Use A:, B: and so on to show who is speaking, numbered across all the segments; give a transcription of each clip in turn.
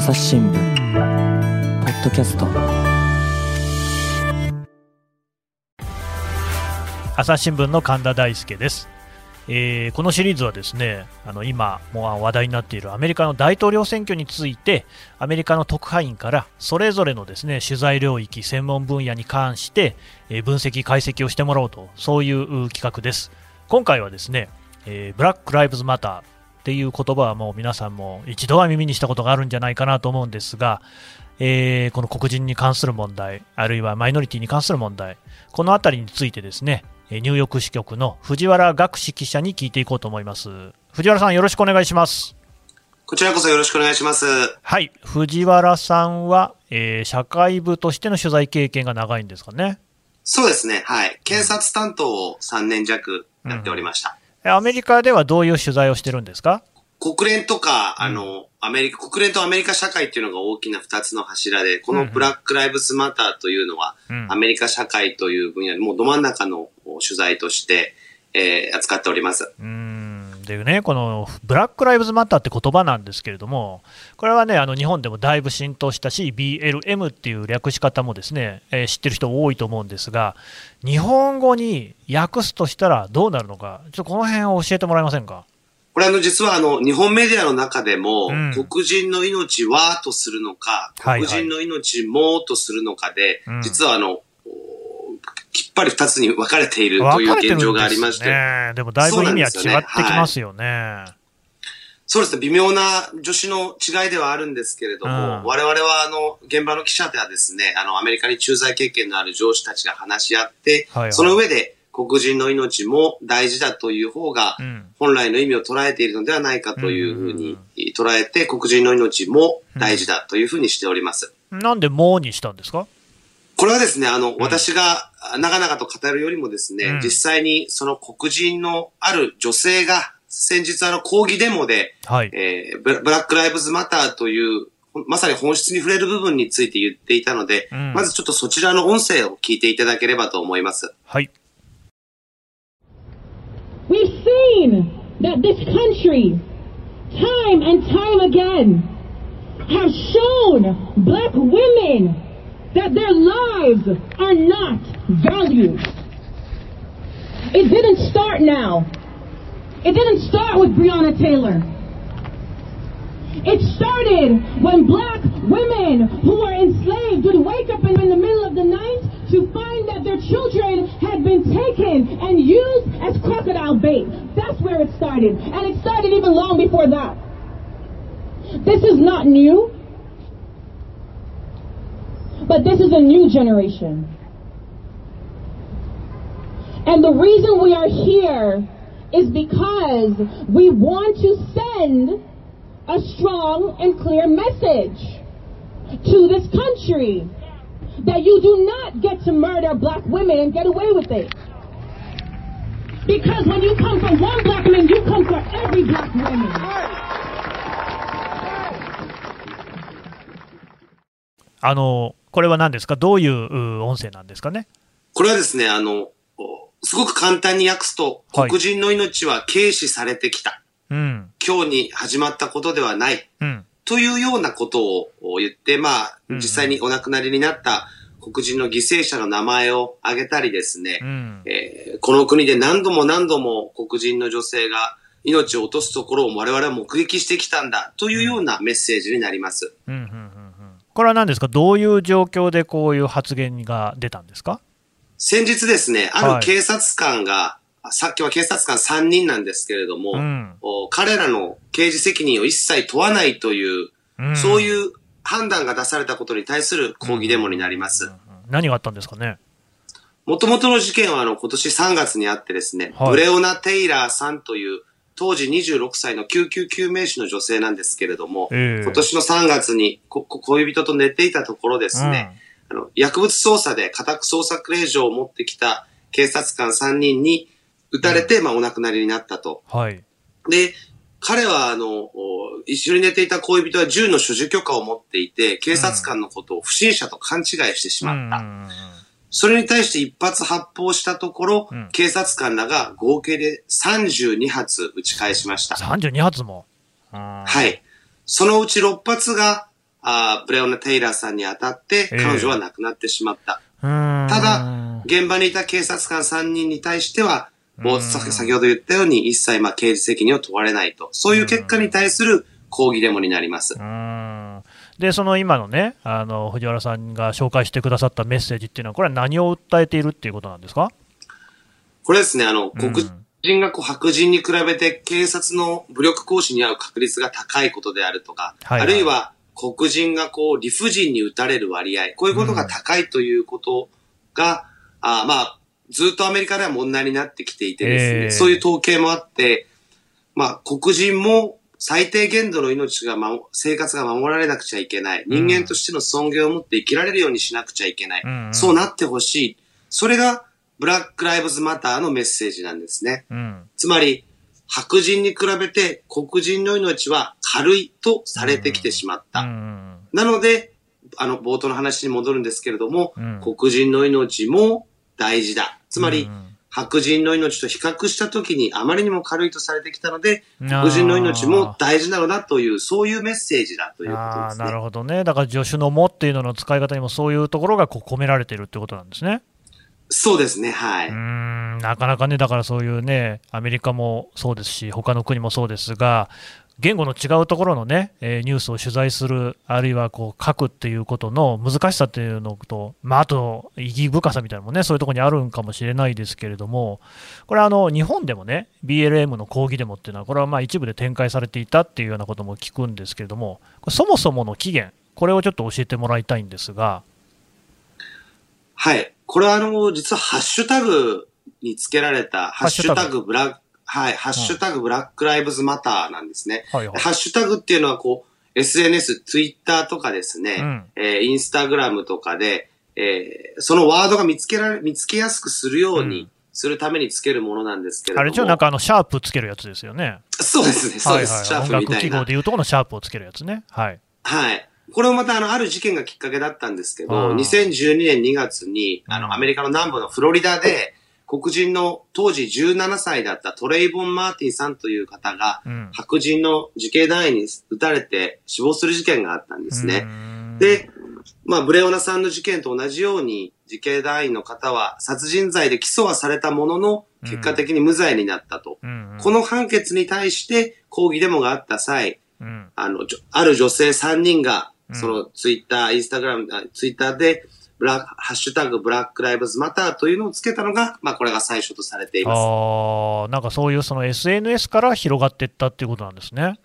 A: 朝日新聞ポッドキャスト。
B: 朝日新聞の神田大輔です、えーこのシリーズはですねあの今もう話題になっているアメリカの大統領選挙についてアメリカの特派員からそれぞれのですね取材領域専門分野に関して、えー分析解析をしてもらおうとそういう企画です。今回はですね、えーブラック・ライブズ・マターっていう言葉はもう皆さんも一度は耳にしたことがあるんじゃないかなと思うんですが、えーこの黒人に関する問題、あるいはマイノリティに関する問題、このあたりについてですね、えーニューヨーク支局の藤原学士記者に聞いていこうと思います。藤原さんよろしくお願いします。
C: こちらこそよろしくお願いします。
B: はい、藤原さんは、えー社会部としての取材経験が長いんですかね。
C: そうですね。はい。検察担当を3年弱やっておりました。
B: えアメリカではどういう取材をしてるんですか？
C: 国連とか、あの、アメリカ、国連とアメリカ社会っていうのが大きな2つの柱で、このブラック・ライブズ・マターというのは、
B: うん。
C: アメリカ社会という分野でもうど真ん中の取材として、えー扱っております。
B: うーんでね、このブラック・ライブズ・マターって言葉なんですけれども、これはね、あの日本でもだいぶ浸透したし、BLM っていう略し方もですね、えー知ってる人多いと思うんですが、日本語に訳すとしたらどうなるのか、ちょっとこの辺を教えてもらえませんか？
C: これあの、実はあの、日本メディアの中でも、
B: うん。
C: 黒人の命はとするのか、黒人の命もとするのかで、
B: うん。
C: 実はあの、おきっぱり二つに分かれているという現状がありまして、
B: ね。でもだいぶ意味は違ってきますよね。
C: そうですね、微妙な助手の違いではあるんですけれども、
B: うん。
C: 我々はあの、現場の記者ではですね、あの、アメリカに駐在経験のある上司たちが話し合って、
B: はいはい。
C: その上で黒人の命も大事だという方が、
B: うん。
C: 本来の意味を捉えているのではないかというふうに捉えて、黒人の命も大事だというふうにしております。
B: なんでもうにしたんですか？
C: これはですね、あの、私が長々と語るよりもですね、
B: うん
C: 実際にその黒人のある女性が、先日あの抗議デモで、
B: はい。
C: えーブラック・ライブズ・マターという、まさに本質に触れる部分について言っていたので、
B: うん
C: まずちょっとそちらの音声を聞いていただければと思います。
B: はい。
D: We've seen that this country, time and time again, has shown black women that their lives are not valued. It didn't start now. It didn't start with Breonna Taylor. It started when black women who were enslaved would wake up in, in the middle of the night to find that their children had been taken and used as crocodile bait. That's where it started. And it started even long before that. This is not new. But this is a new generation. And the reason we are here is because we want to send a strong and clear message to this country that you do not get to murder black women and get away with it. Because when you come for one black man, you come for every black woman.
B: あの、これは何ですか？どういうう音声なんですかね？
C: これはですね、あの、おすごく簡単に訳すと、
B: はい
C: 黒人の命は軽視されてきた。
B: うん。
C: 今日に始まったことではない。
B: うん。
C: というようなことを言って、まあ、
B: うん
C: 実際にお亡くなりになった黒人の犠牲者の名前を挙げたりですね、
B: うん。
C: えーこの国で何度も何度も黒人の女性が命を落とすところを我々は目撃してきたんだというようなメッセージになります。
B: うんうんうんうんこれは何ですか？どういう状況でこういう発言が出たんですか？
C: 先日ですね、あ
B: はい。
C: る警察官が、さっきは警察官3人なんですけれども、
B: うん。
C: お彼らの刑事責任を一切問わないという、
B: うん。
C: そういう判断が出されたことに対する抗議デモになります。
B: 何があったんですかね？
C: もともとの事件はあの今年3月にあってですね、
B: はい。
C: ブレオナ・テイラーさんという当時26歳の救急救命士の女性なんですけれども、
B: ええ
C: 今年の3月に恋人と寝ていたところですね、あの薬物捜査で家宅捜索令状を持ってきた警察官3人に撃たれて、まあお亡くなりになったと。
B: はい。
C: で、彼はあの、お一緒に寝ていた恋人は銃の所持許可を持っていて、警察官のことを不審者と勘違いしてしまった。
B: うんうんうん
C: それに対して一発発砲したところ、
B: うん
C: 警察官らが合計で32発撃ち返しました。
B: 32発も？うん
C: はい。そのうち6発があブレオナ・テイラーさんに当たって、
B: ええ
C: 彼女は亡くなってしまった。
B: うーん
C: ただ、現場にいた警察官3人に対しては、も
B: う
C: 先ほど言ったように一切まあ刑事責任を問われないと。そういう結果に対する抗議デモになります
B: でその今のねあの藤原さんが紹介してくださったメッセージっていうのは、これは何を訴えているっていうことなんですか？
C: これですね、あの、
B: うん。
C: 黒人がこう白人に比べて警察の武力行使に遭う確率が高いことであるとか、
B: はいはい。
C: あるいは黒人がこう理不尽に撃たれる割合、こういうことが高いということが、あまあ、ずっとアメリカでは問題になってきていてですね、
B: えー
C: そういう統計もあって、まあ、黒人も最低限度の命が、ま、生活が守られなくちゃいけない。人間としての尊厳を持って生きられるようにしなくちゃいけない。
B: うんうん
C: そうなってほしい。それが、ブラック・ライブズ・マターのメッセージなんですね。
B: うん
C: つまり、白人に比べて黒人の命は軽いとされてきてしまった。
B: うん
C: なので、あの、冒頭の話に戻るんですけれども、
B: うん
C: 黒人の命も大事だ。つまり、
B: うん
C: 白人の命と比較したときにあまりにも軽いとされてきたので、黒人の命も大事なのだという、そういうメッセージだということですね。
B: なるほどね、だから助手のもっていうのの使い方にもそういうところがこう込められているってことなんですね。
C: そうですね、はい。
B: うーんなかなかね、だからそういうね、アメリカもそうですし、他の国もそうですが、言語の違うところのね、えーニュースを取材する、あるいはこう書くっていうことの難しさっていうのと、まあ、あと意義深さみたいなのもね、そういうところにあるんかもしれないですけれども、これあの、日本でもね、BLM の抗議デモっていうのは、これはまあ一部で展開されていたっていうようなことも聞くんですけれども、そもそもの起源、これをちょっと教えてもらいたいんですが、
C: はい。これはあの、実はハッシュタグにつけられた、ハッシュタグブラック、はい、ハッシュタグブラックライブズマターなんですね。
B: はいはい
C: ハッシュタグっていうのはこう、SNS、ツイッターとかですね、
B: うん
C: えーインスタグラムとかで、えーそのワードが見つけられ、見つけやすくするよう
B: うん
C: にするためにつけるものなんですけれども。
B: あれ一応なんかあの、シャープつけるやつですよね。
C: そうですね、そうです。
B: はいはい、
C: シャー
B: 音
C: プみたいな
B: 楽記号で。いうとこのシャープをつけるやつね。はい。
C: はい。これもまたあの、ある事件がきっかけだったんですけ
B: あ
C: ど、
B: ー
C: 2012年2月に、あ
B: うん
C: の、アメリカの南部のフロリダで、黒人の当時17歳だったトレイボン・マーティンさんという方が、
B: うん。
C: 白人の自警団員に撃たれて死亡する事件があったんですね。
B: ね
C: で、まあ、ブレオナさんの事件と同じように、自警団員の方は殺人罪で起訴はされたものの、結果的に無罪になったと。この判決に対して抗議デモがあった際、
B: うん、
C: あの、ある女性3人が、
B: うん
C: そのツイッター、インスタグラム、あツイッターで、ブラック、ハッシュタグブラックライブズマターというのをつけたのが、まあこれが最初とされています。
B: ああ、なんかそういうその SNS から広がっていったっていうことなんですね。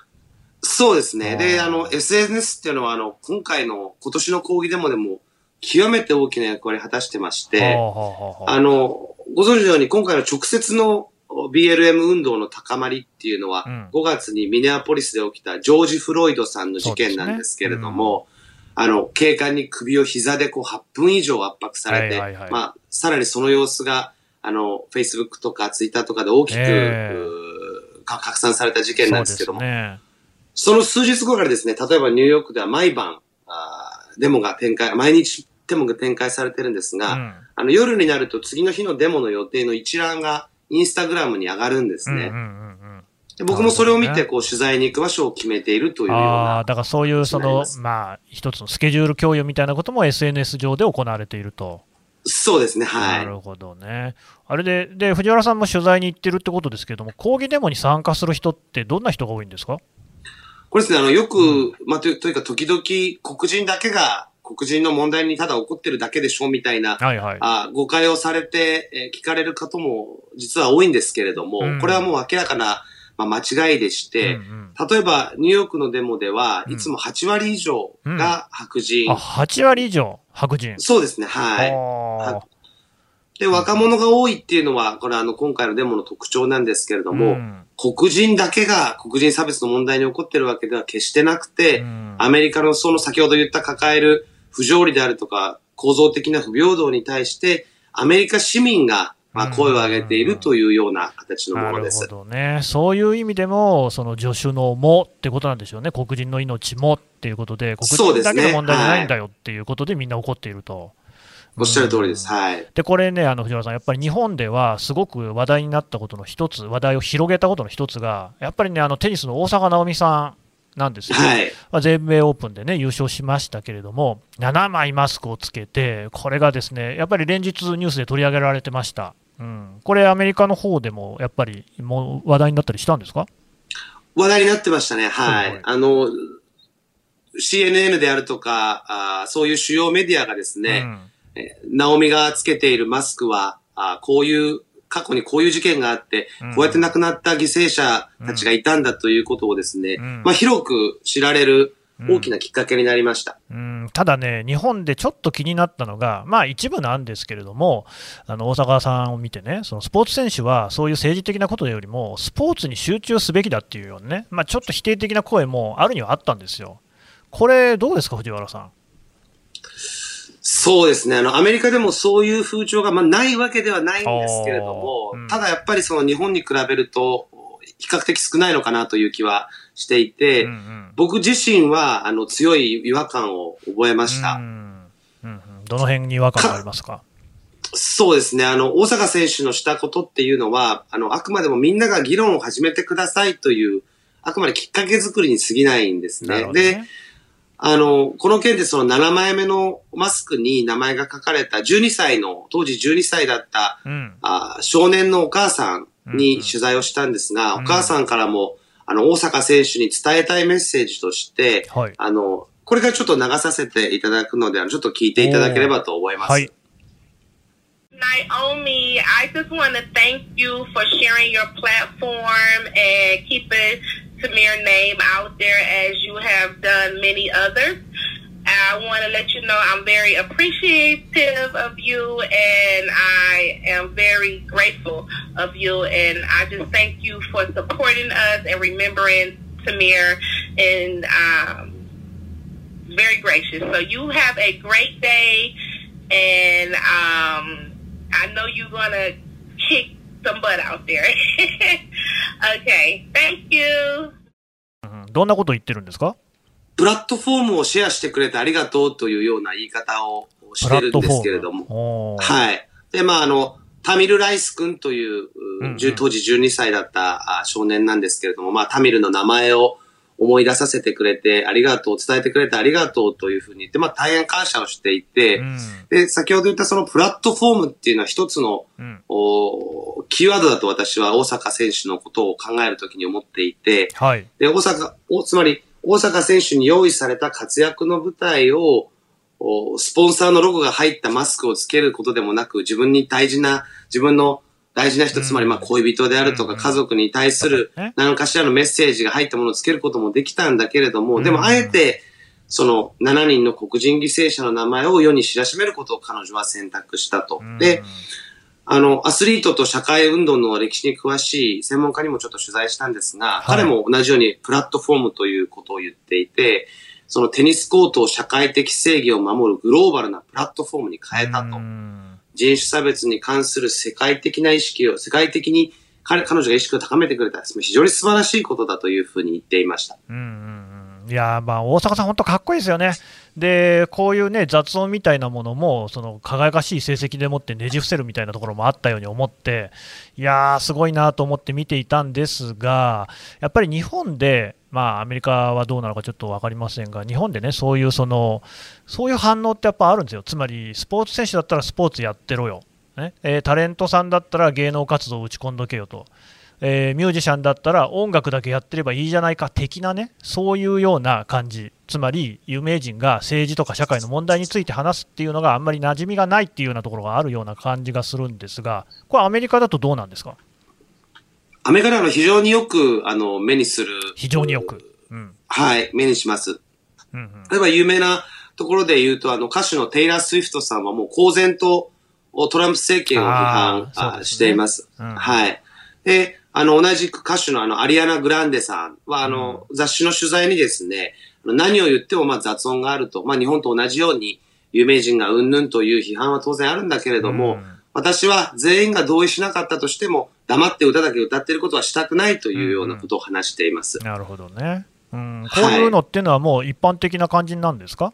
C: そうですね。で、あの、SNS っていうのは、あの、今回の、今年の抗議デモでも、極めて大きな役割を果たしてまして、
B: あ
C: の、ご存知のように今回の直接の BLM 運動の高まりっていうのは、
B: うん
C: 5月にミネアポリスで起きたジョージ・フロイドさんの事件なんですけれども、あの、警官に首を膝でこう8分以上圧迫されて、
B: はいはいはい。
C: まあ、さらにその様子が、あの、Facebook とか Twitter とかで大きく、
B: え
C: ーか拡散された事件なんですけども、
B: そうね。
C: その数日後からですね、例えばニューヨークでは毎晩、あーデモが展開、毎日デモが展開されてるんですが、
B: うん。
C: あの夜になると次の日のデモの予定の一覧がインスタグラムに上がるんですね。
B: うんうんうん
C: 僕もそれを見て、こう取材に行く場所を決めているというよう
B: ああ、
C: な。
B: だからそういうその
C: ま、
B: あ、一つのスケジュール共有みたいなことも SNS 上で行われていると。
C: そうですね、は。
B: ないるほどね。あれで、で、藤原さんも取材に行ってるってことですけども、抗議デモに参加する人ってどんな人が多いんですか？
C: これですね、あの、よく、まあ、というというか、時々、黒人だけが、黒人の問題にただ起こってるだけでしょ、みたいな、
B: はいはい。
C: あ誤解をされて、えー聞かれる方も実は多いんですけれども、
B: うん
C: これはもう明らかな、まあ、間違いでして、
B: うんうん。
C: 例えば、ニューヨークのデモでは、
B: うん。
C: いつも8割以上が白人。
B: あ、8割以上、白人。
C: そうですね、はい。
B: は
C: で、若者が多いっていうのは、これはあの、今回のデモの特徴なんですけれども、
B: うん。
C: 黒人だけが黒人差別の問題に起こってるわけでは決してなくて、
B: うん。
C: アメリカのその先ほど言った抱える不条理であるとか、構造的な不平等に対して、アメリカ市民が、まあ、声を上げているというような形のも
B: なるほ
C: のです。
B: どね、そういう意味でも、その助手のもってことなんでしょうね、黒人の命もっていうことで、黒人だけの問題じゃないんだよっていうことで、みんな怒っていると。
C: おっしゃる通りです。
B: うん
C: はい。
B: で、これね、あの藤原さん、やっぱり日本ではすごく話題になったことの一つ、話題を広げたことの一つが、やっぱりね、あのテニスの大坂なおみさんなんですよ、
C: はい。
B: まあ、全米オープンでね優勝しましたけれども、7枚マスクをつけて、これがですねやっぱり連日ニュースで取り上げられてました。うん、これ、アメリカの方でもやっぱりもう話題になったりしたんですか？
C: 話題になってましたね。はい。
B: はい。
C: あの、CNN であるとかあー、そういう主要メディアがですね、えーナオミがつけているマスクは、あーこういう、過去にこういう事件があって、
B: うん。
C: こうやって亡くなった犠牲者たちがいたんだということをですね、
B: うん。
C: まあ広く知られる
B: うん
C: 大きなきっかけになりました。
B: うんただね、日本でちょっと気になったのが、まあ一部なんですけれども、あの大阪さんを見てね、そのスポーツ選手はそういう政治的なことよりも、スポーツに集中すべきだっていうようなね、まあ、ちょっと否定的な声もあるにはあったんですよ。これ、どうですか、藤原さん？
C: そうですね。あの、アメリカでもそういう風潮が、まあ、ないわけではないんですけれども、
B: うん
C: ただやっぱりその日本に比べると、比較的少ないのかなという気はしていて、
B: うんうん
C: 僕自身は、あの、強い違和感を覚えました。
B: うんうんうんどの辺に違和感がありますか？
C: そうですね。あの、大阪選手のしたことっていうのは、あの、あくまでもみんなが議論を始めてくださいという、あくまできっかけ作りに過ぎないんですね。
B: ね
C: で、あの、この件でその7枚目のマスクに名前が書かれた12歳の、当時12歳だった
B: うん
C: あ少年のお母さんに取材をしたんですが、お母さんからも、あの、大阪選手に伝えたいメッセージとして、
B: はい
C: あの、これからちょっと流させていただくので、あのちょっと聞いていただければと思います。
B: はい。
E: Naomi, I just want to thank you for sharing your platform and keeping Tamir's name out there as you have done many others. I want to let you know I'm very appreciative of you and I am very grateful of you. And I just thank you for supporting us and remembering Tamir and um, very gracious. So you have a great day and um, I know you're gonna kick some butt out there. okay, thank you.
B: うんどんなこと言ってるんですか
C: プラットフォームをシェアしてくれてありがとうというような言い方をしてるんですけれども。
B: も
C: はい。で、まあ、あの、タミル・ライス君という、
B: うんうん
C: じゅ当時12歳だったあ少年なんですけれども、まあ、タミルの名前を思い出させてくれてありがとう、伝えてくれてありがとうというふうに言って、まあ、大変感謝をしていて、
B: うん
C: で、先ほど言ったそのプラットフォームっていうのは一つの、
B: うん
C: おキーワードだと私は大阪選手のことを考えるときに思っていて、
B: はい。
C: で、大阪、おつまり、大阪選手に用意された活躍の舞台を、おスポンサーのロゴが入ったマスクをつけることでもなく、自分に大事な、自分の大事な人、
B: うん。
C: つまりまあ恋人であると
B: うん。
C: か家族に対する
B: ね。
C: 何かしらのメッセージが入ったものをつけることもできたんだけれども、で
B: うん。
C: もあえて、その7人の黒人犠牲者の名前を世に知らしめることを彼女は選択したと。で、あの、アスリートと社会運動の歴史に詳しい専門家にもちょっと取材したんですが、
B: い
C: 彼も同じようにプラットフォームということを言っていて、そのテニスコートを社会的正義を守るグローバルなプラットフォームに変えたと
B: う。ん
C: 人種差別に関する世界的な意識を、世界的に彼彼女が意識を高めてくれた、非常に素晴らしいことだというふうに言っていました。
B: うんうんうんいやーまあ大阪さん、本当かっこいいですよね。で、こういうね、雑音みたいなものも、その輝かしい成績でもってねじ伏せるみたいなところもあったように思って、いやー、すごいなと思って見ていたんですが、やっぱり日本で、まあ、アメリカはどうなのかちょっと分かりませんが、日本でね、そういうその、そういう反応ってやっぱあるんですよ。つまり、スポーツ選手だったらスポーツやってろよ。ねえータレントさんだったら芸能活動を打ち込んどけよと。えーミュージシャンだったら音楽だけやってればいいじゃないか的なね、そういうような感じ、つまり有名人が政治とか社会の問題について話すっていうのがあんまり馴染みがないっていうようなところがあるような感じがするんですが、これ、アメリカだとどうなんですか、
C: アメリカでは非常によくあの目にする。
B: 非常によく。うん
C: はい、目にします。
B: うんうん
C: 例えば有名なところで言うと、あの歌手のテイラー・スウィフトさんはもう公然とトランプ政権を批判
B: あね
C: あしています。
B: うん
C: はい。で、あの、同じく歌手のあの、アリアナ・グランデさんは、あの、雑誌の取材にですね、何を言ってもまあ雑音があると、まあ日本と同じように有名人がうんぬんという批判は当然あるんだけれども、
B: うん。
C: 私は全員が同意しなかったとしても、黙って歌だけ歌ってることはしたくないというようなことを話しています。
B: なるほどね、うん、こういうのっていうのはもう一般的な感じなんですか、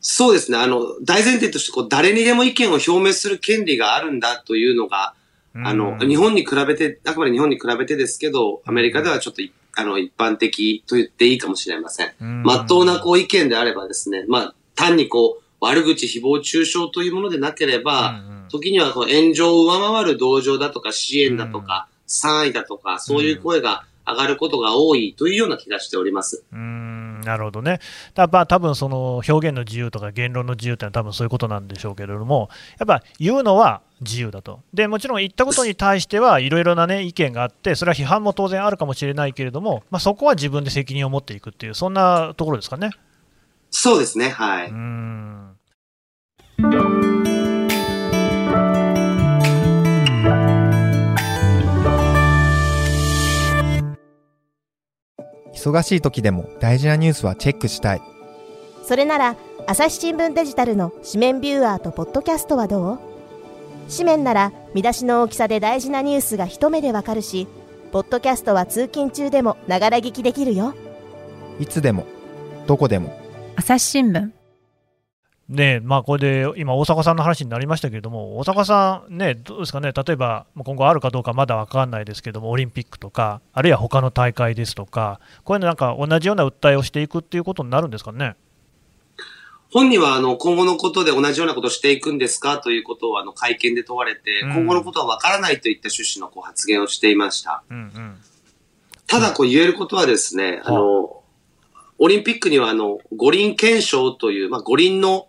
C: そうですね。あの、大前提として、こう、誰にでも意見を表明する権利があるんだというのが、あの、
B: うん
C: 日本に比べて、あくまで日本に比べてですけど、アメリカではちょっとい、あの、一般的と言っていいかもしれません。
B: うん。
C: まっとうなこう意見であればですね、まあ、単にこう、悪口、誹謗中傷というものでなければ、
B: うんうん。
C: 時にはこう炎上を上回る同情だとか支援だとか、賛意だとか、そういう声が上がることが多いというような気がしております。
B: うーんなるほどね、だまあ多分その表現の自由とか言論の自由ってのは多分そういうことなんでしょうけれども、やっぱ言うのは自由だと、でもちろん言ったことに対してはいろいろな、ね、意見があって、それは批判も当然あるかもしれないけれども、まあ、そこは自分で責任を持っていくっていう、そんなところですかね。
C: そうですね、はいう
B: ー。ん
F: 忙しい時でも大事なニュースはチェックしたい。
G: それなら朝日新聞デジタルの紙面ビューアーとポッドキャストはどう？紙面なら見出しの大きさで大事なニュースが一目でわかるしポッドキャストは通勤中でもながら聞きできるよ
F: いつでも、どこでも。
H: 朝日新聞
B: ねまあ、これで今、大阪さんの話になりましたけれども、大阪さん、ね、どうですかね、例えばまあ今後あるかどうかまだ分かんないですけれども、オリンピックとか、あるいは他の大会ですとか、こういうのなんか同じような訴えをしていくっていうことになるんですかね？
C: 本人はあの今後のことで同じようなことをしていくんですか？ということをあの会見で問われて、
B: うん
C: 今後のことはわからないといった趣旨のこう発言をしていました。
B: うんうん
C: ただこう言えることはですね、あの、オリンピックにはあの、五輪憲章という、まあ、五輪の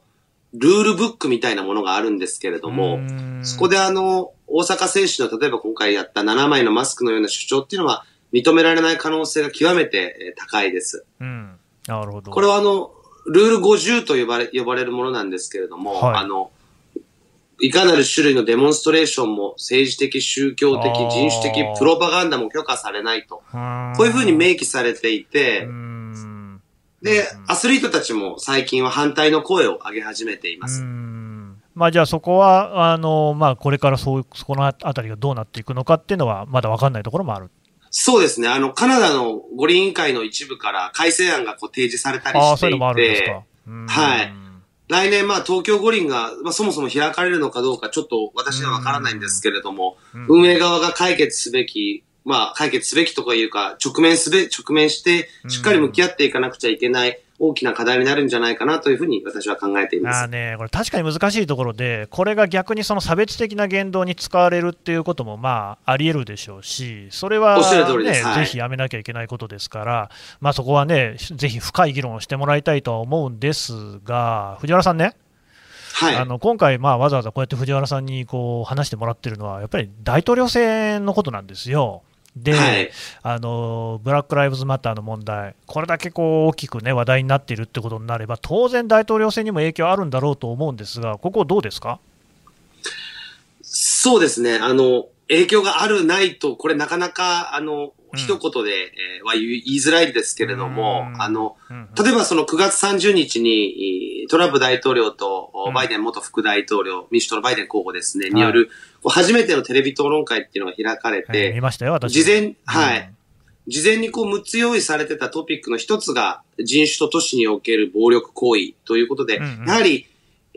C: ルールブックみたいなものがあるんですけれども、そこであの、大阪選手の例えば今回やった7枚のマスクのような主張っていうのは認められない可能性が極めてえー高いです。
B: うん、なるほど。
C: これはあの、ルール50と呼ばれ、呼ばれるものなんですけれども、
B: はい
C: あの、いかなる種類のデモンストレーションも政治的、宗教的人種的、プロパガンダも許可されないと。
B: こ
C: こういうふうに明記されていて、
B: うん
C: で
B: うん、
C: アスリートたちも最近は反対の声を上げ始めていま
B: う
C: す。
B: ん。まあ、じゃあそこはあの、まあ、これからそうそこのあたりがどうなっていくのかっていうのは、まだ分かんないところもある。
C: そうですね。あの、カナダの五輪委員会の一部から改正案がこう提示されたりしていて。はい。来年まあ東京五輪が、まあ、そもそも開かれるのかどうかちょっと私にはわからないんですけれども、
B: うん。
C: 運営側が解決すべき、まあ解決すべきとかいうか、直面すべ、直面してしっかり向き合っていかなくちゃいけない大きな課題になるんじゃないかなというふうに私は考えています。
B: あーね、これ確かに難しいところで、これが逆にその差別的な言動に使われるっていうこともまああり得るでしょうし、それは、ね
C: はい
B: ぜひやめなきゃいけないことですから、まあ、そこはね、ぜひ深い議論をしてもらいたいとは思うんですが、藤原さんね、
C: はい。
B: あの今回、まあ、わざわざこうやって藤原さんにこう話してもらってるのは、やっぱり大統領選のことなんですよ。で、
C: はい
B: あのブラック・ライブズ・マターの問題、これだけこう大きく、ね、話題になっているってことになれば、当然、大統領選にも影響あるんだろうと思うんですが、ここ、どうですか？
C: そうですね。あの、影響があるないと、これなかなか、あの、
B: うん。
C: 一言で、えーは言いづらいですけれども
B: う、ん。
C: あの、
B: うん
C: 例えばその9月30日に、トランプ大統領と
B: うん。
C: バイデン元副大統領、民主党のバイデン候補ですね、
B: い。
C: による、こう初めてのテレビ討論会っていうのが開かれ
B: えー
C: て、
B: 見ましたよ、私。
C: 事前、は
B: うん
C: い。事前にこう6つ用意されてたトピックの一つが人種と都市における暴力行為ということで、
B: うん。うん
C: やはり、え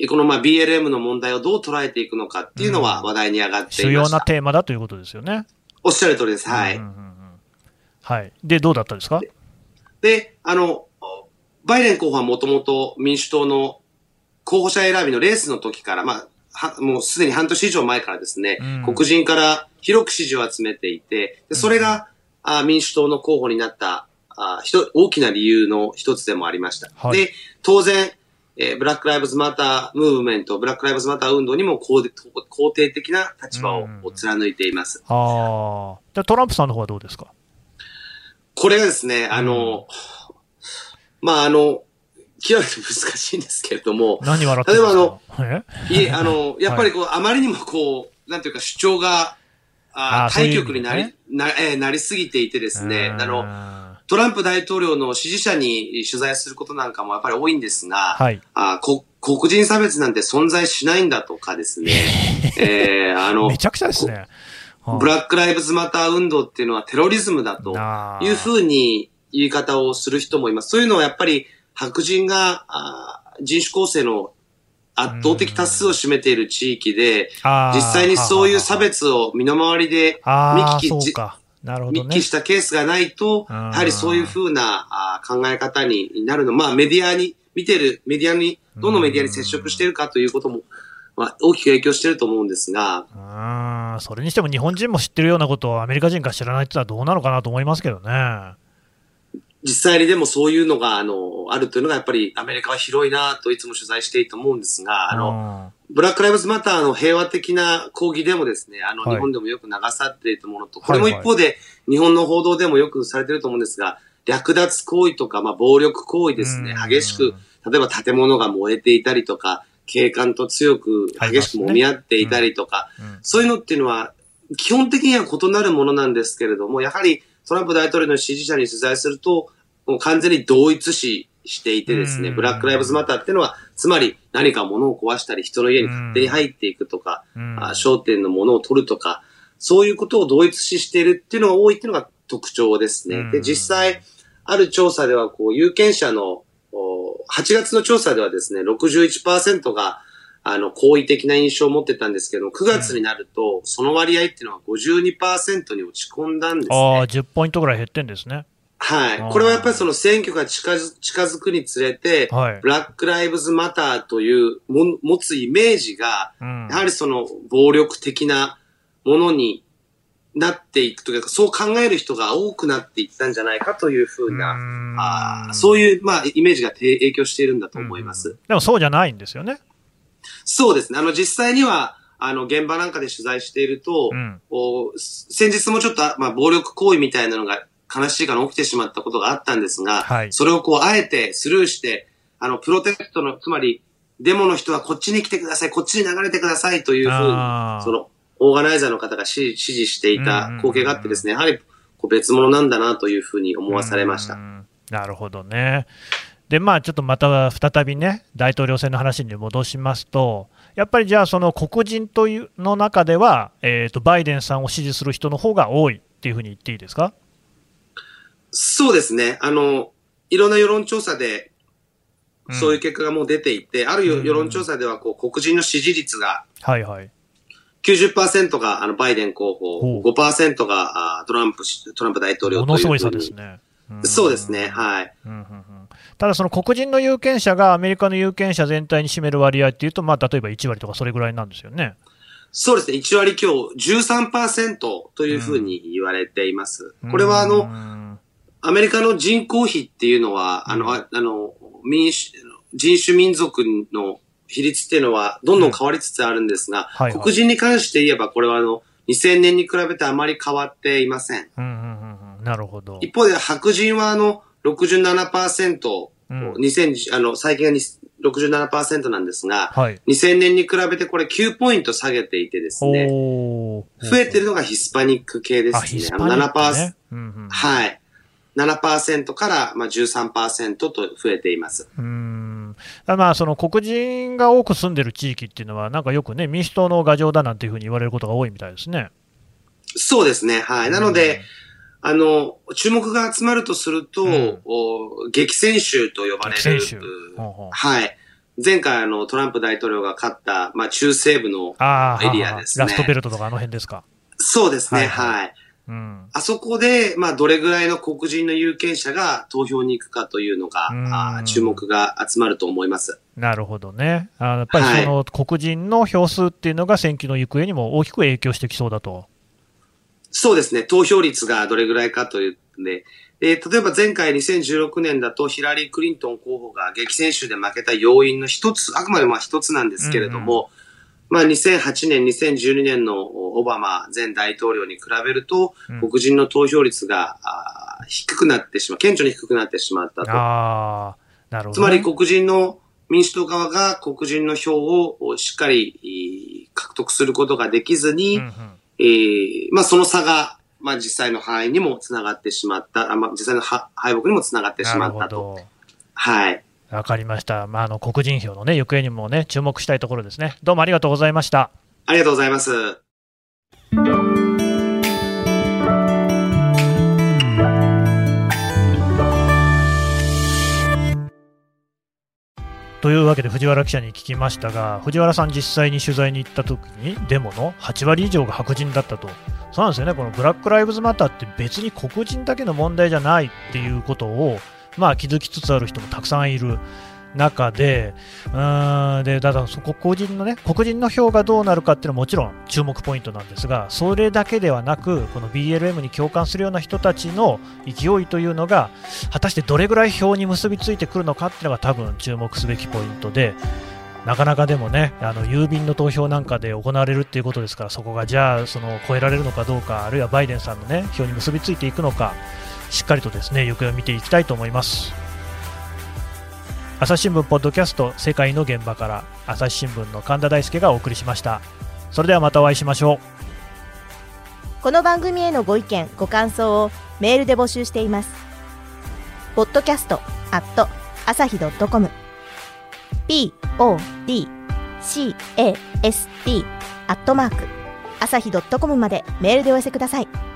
C: このまあ BLM の問題をどう捉えていくのかっていうのは
B: うん
C: 話題に上がって
B: 主
C: いました。
B: 要なテーマだということですよね。
C: おっしゃる通りです。はい。
B: うんうんうんうんはい、で、どうだったですか？
C: で、あの、バイデン候補はもともと民主党の候補者選びのレースの時から、まあ、はもうすでに半年以上前からですね、
B: うん
C: 黒人から広く支持を集めていて、でそれが、あ民主党の候補になったあひと大きな理由の一つでもありました。
B: はい
C: で、当然、えーブラック・ライブズ・マター・ムーブメント、ブラック・ライブズ・マター運動にも肯定肯定的な立場を貫いています。
B: ああ、じゃあトランプさんの方はどうですか？
C: これがですね、あの、まあ、あの、極めて難しいんですけれども、
B: 何笑ってるんですか？え
C: いえ、あの、やっぱりこう、あまりにもこう、なんていうか主張が、あ
B: あ
C: 対極になり、
B: 意味で
C: な、えーなりすぎていてですね、
B: うん。
C: あの、トランプ大統領の支持者に取材することなんかもやっぱり多いんですが、
B: はい。
C: あこ黒人差別なんて存在しないんだとかですね、えーあの
B: め、ちゃくちゃですね。
C: ブラック・ライブズ・マター運動っていうのはテロリズムだというふうに言い方をする人もいます。そういうのはやっぱり白人が人種構成の圧倒的多数を占めている地域で、実際にそういう差別を身の回りで
B: ああ、
C: 見聞き。
B: なるほどね
C: 密記。したケースがないと、やはりそういうふうな考え方になるの。まあメディアに、見てるメディアに、どのメディアに接触しているかということも、まあ大きく影響していると思うんですが、
B: うん、それにしても日本人も知ってるようなことをアメリカ人が知らないってのはどうなのかなと思いますけどね。
C: 実際にでもそういうのが、あの、あるというのがやっぱりアメリカは広いなといつも取材していて思うんですが、あの、
B: の、
C: ブラック・ライブズ・マターの平和的な抗議でもですね、あの、
B: はい。
C: 日本でもよく流されているものと、
B: はい
C: これも一方で、日本の報道でもよくされていると思うんですが、略奪行為とか、まあ、暴力行為ですね。
B: うん、
C: 激しく、例えば建物が燃えていたりとか、警官と強く激しく揉み合っていたりとか、
B: うん。
C: そういうのっていうのは、基本的には異なるものなんですけれども、やはりトランプ大統領の支持者に取材すると、もう完全に同一視していてですね、
B: うん
C: ブラック・ライブズ・マターっていうのは、つまり何か物を壊したり、人の家に勝手に入っていくとか、
B: うん
C: あ商店のものを取るとか、そういうことを同一視しているっていうのが多いっていうのが特徴ですね。
B: うん
C: で、実際、ある調査では、こう、有権者の、お8月の調査ではですね、61%が、あの、好意的な印象を持ってたんですけども、9月になると、その割合っていうのは52%に落ち込んだんです
B: ああ、
C: ね。
B: 10ポイントぐらい減ってんですね。
C: はい。これはやっぱりその選挙が近づ近づくにつれて、
B: はい
C: ブ。ラック・ライブズ・マターというも持つイメージが、
B: うん
C: やはりその暴力的なものになっていくというか、そう考える人が多くなっていったんじゃないかというふうな、
B: うん
C: あーそういう、まあ、イメージがて影響しているんだと思います。
B: うんでもそうじゃないんですよね。
C: そうですね。あの、実際には、あの、現場なんかで取材していると、
B: うん
C: 先日もちょっと、まあ、暴力行為みたいなのが悲しいから起きてしまったことがあったんですが、
B: はい。
C: それをこう、あえてスルーして、あの、プロテストの、つまり、デモの人はこっちに来てください、こっちに流れてくださいというふうにその、オーガナイザーの方が指指示していた光景があってですね、やはり、こう別物なんだなというふうに思わされました。
B: う。ん。なるほどね。で、まあ、ちょっとまた再びね、大統領選の話に戻しますと、やっぱりじゃあ、その黒人というの中では、えーと、バイデンさんを支持する人の方が多いっていうふうに言っていいですか？
C: そうですね。あの、いろんな世論調査で、
B: うん
C: そういう結果がもう出ていて、あるよ
B: うん
C: 世論調査では、こう、黒人の支持率が
B: はいはい。
C: 90%があのバイデン候
B: ほ
C: 補、
B: う
C: 5%があトランプし、トランプ大統領という
B: ものすごい差ですね。ん
C: そうですね、はい。
B: うんうんうんただ、その黒人の有権者がアメリカの有権者全体に占める割合っていうと、まあ、例えば1割とかそれぐらいなんですよね。
C: そうですね、1割今日13%というふうに言われています。これはあ
B: う
C: の、
B: ん
C: アメリカの人口比っていうのは、あの、ああの、民主、人種民族の比率っていうのはどんどん変わりつつあるんですが、
B: はいはい
C: 黒人に関して言えばこれはあの、2000年に比べてあまり変わっていません。
B: うんうんうんうんなるほど。
C: 一方で白人はあの、67%、
B: うん
C: 2000あの、最近がに67%なんですが、
B: はい。
C: 2000年に比べてこれ9ポイント下げていてですね、増えてるのがヒスパニック系です
B: あ、
C: ね。
B: ヒスパニック、
C: 7%
B: ね。うんうん
C: はい。7%から、まあ、13%と増えています。
B: うーんだまあその黒人が多く住んでる地域っていうのは、なんかよくね、民主党の牙城だなんていうふうに言われることが多いみたいですね。
C: そうですね。はい。なので、あの、注目が集まるとすると、
B: うん
C: お激戦州と呼ばれる
B: 激戦州、ほうほう
C: はい。前回あの、トランプ大統領が勝った、まあ、中西部のエリアですね。
B: ラストベルトとかあの辺ですか。
C: そうですね。
B: はい
C: はい。
B: うん。
C: あそこで、まあ、どれぐらいの黒人の有権者が投票に行くかというのが、
B: うん
C: あー注目が集まると思います。
B: なるほどね。あやっぱりその黒人の票数っていうのが選挙の行方にも大きく影響してきそうだと。
C: そうですね。投票率がどれぐらいかというので、で例えば前回2016年だとヒラリー・クリントン候補が激戦州で負けた要因の一つ、あくまでまあ一つなんですけれども、まあ2008年、2012年のオバマ前大統領に比べると、
B: うん
C: 黒人の投票率が低くなってしまう、顕著に低くなってしまったと。
B: ああ、なるほど、ね。
C: つまり黒人の民主党側が黒人の票をしっかりえー獲得することができずに、
B: うんうん
C: えーまあその差が、まあ実際の敗因にもつながってしまった、あまあ実際のは敗北にもつながってし
B: な
C: まったと。はい。
B: わかりました。まあ、あの黒人票のね、行方にもね、注目したいところですね。どうもありがとうございました。
C: ありがとうございます。
B: というわけで藤原記者に聞きましたが藤原さん、実際に取材に行った時にデモの8割以上が白人だったとそうなんですよねこのブラック・ライブズ・マターって別に黒人だけの問題じゃないっていうことを、まあ、気づきつつある人もたくさんいる。中で、うんでだから黒人のね黒人の票がどうなるかっていうのはもちろん注目ポイントなんですが、それだけではなく、この BLM に共感するような人たちの勢いというのが、果たしてどれぐらい票に結びついてくるのかっていうのが多分注目すべきポイントで、なかなかでもね、あの郵便の投票なんかで行われるっていうことですから、そこがじゃあその超えられるのかどうか、あるいはバイデンさんのね票に結びついていくのか、しっかりとですね行方を見ていきたいと思います。朝日新聞ポッドキャスト世界の現場から朝日新聞の神田大輔がお送りしました。それではまたお会いしましょう。
G: この番組へのご意見ご感想をメールで募集しています。ポッドキャストアット朝日 .com podcast アットマーク朝日 .com までメールでお寄せください。